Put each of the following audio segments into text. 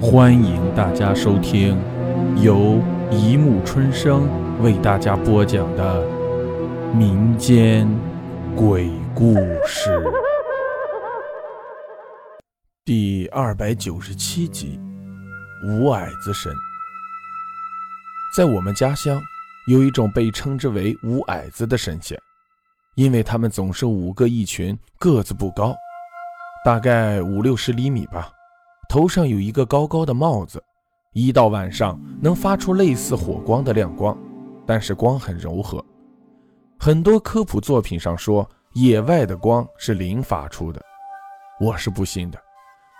欢迎大家收听由一木春生为大家播讲的民间鬼故事第二百九十七集《五矮子神》。在我们家乡，有一种被称之为“五矮子”的神仙，因为他们总是五个一群，个子不高，大概五六十厘米吧。头上有一个高高的帽子，一到晚上能发出类似火光的亮光，但是光很柔和。很多科普作品上说野外的光是灵发出的，我是不信的。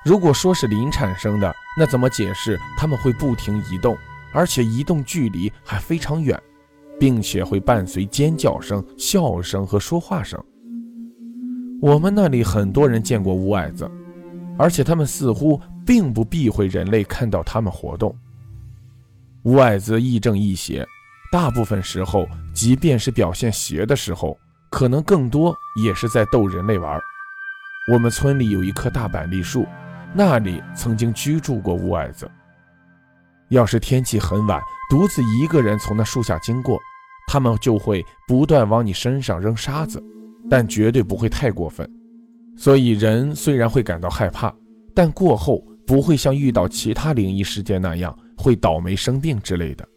如果说是灵产生的，那怎么解释他们会不停移动，而且移动距离还非常远，并且会伴随尖叫声、笑声和说话声？我们那里很多人见过五矮子，而且他们似乎。并不避讳人类看到他们活动。五矮子亦正亦邪，大部分时候，即便是表现邪的时候，可能更多也是在逗人类玩。我们村里有一棵大板栗树，那里曾经居住过五矮子。要是天气很晚，独自一个人从那树下经过，他们就会不断往你身上扔沙子，但绝对不会太过分。所以人虽然会感到害怕，但过后。不会像遇到其他灵异事件那样会倒霉生病之类的。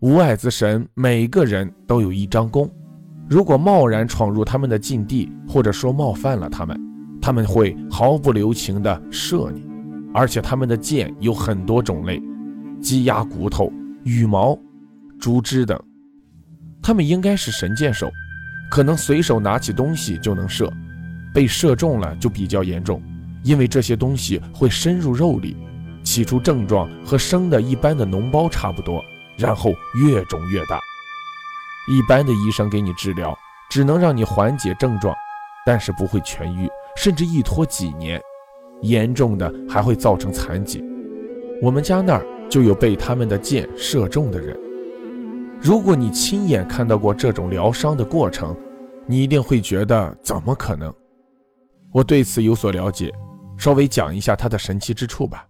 五矮子神每个人都有一张弓，如果贸然闯入他们的禁地，或者说冒犯了他们，他们会毫不留情地射你。而且他们的箭有很多种类，鸡鸭骨头、羽毛、竹枝等。他们应该是神箭手，可能随手拿起东西就能射，被射中了就比较严重。因为这些东西会深入肉里，起初症状和生的一般的脓包差不多，然后越肿越大。一般的医生给你治疗，只能让你缓解症状，但是不会痊愈，甚至一拖几年，严重的还会造成残疾。我们家那儿就有被他们的箭射中的人。如果你亲眼看到过这种疗伤的过程，你一定会觉得怎么可能？我对此有所了解。稍微讲一下它的神奇之处吧。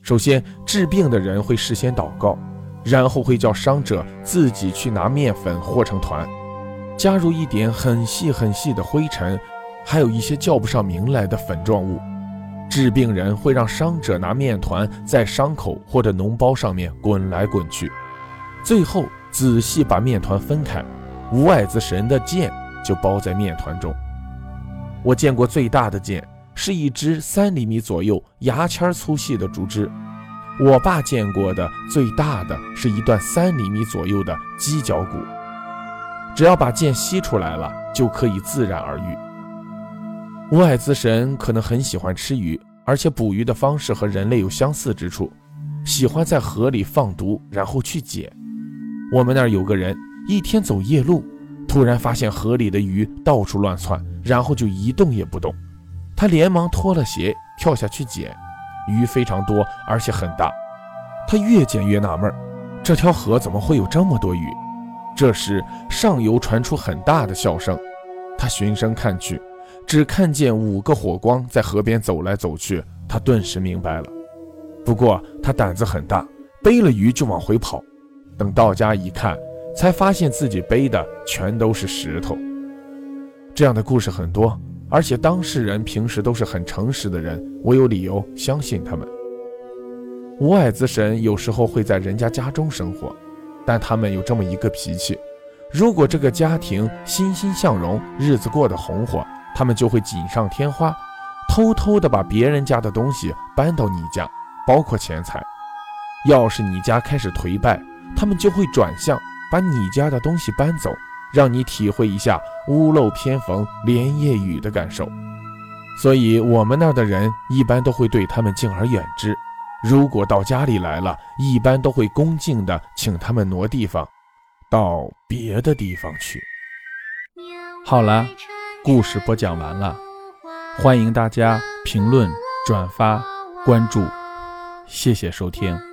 首先，治病的人会事先祷告，然后会叫伤者自己去拿面粉和成团，加入一点很细很细的灰尘，还有一些叫不上名来的粉状物。治病人会让伤者拿面团在伤口或者脓包上面滚来滚去，最后仔细把面团分开，无矮子神的剑就包在面团中。我见过最大的剑。是一支三厘米左右、牙签粗细的竹枝。我爸见过的最大的是一段三厘米左右的鸡脚骨。只要把剑吸出来了，就可以自然而愈。五矮子神可能很喜欢吃鱼，而且捕鱼的方式和人类有相似之处，喜欢在河里放毒，然后去解。我们那儿有个人，一天走夜路，突然发现河里的鱼到处乱窜，然后就一动也不动。他连忙脱了鞋，跳下去捡鱼，非常多，而且很大。他越捡越纳闷，这条河怎么会有这么多鱼？这时，上游传出很大的笑声。他循声看去，只看见五个火光在河边走来走去。他顿时明白了。不过他胆子很大，背了鱼就往回跑。等到家一看，才发现自己背的全都是石头。这样的故事很多。而且当事人平时都是很诚实的人，我有理由相信他们。五矮子神有时候会在人家家中生活，但他们有这么一个脾气：如果这个家庭欣欣向荣，日子过得红火，他们就会锦上添花，偷偷的把别人家的东西搬到你家，包括钱财。要是你家开始颓败，他们就会转向把你家的东西搬走。让你体会一下屋漏偏逢连夜雨的感受，所以我们那儿的人一般都会对他们敬而远之。如果到家里来了，一般都会恭敬地请他们挪地方，到别的地方去。好了，故事播讲完了，欢迎大家评论、转发、关注，谢谢收听。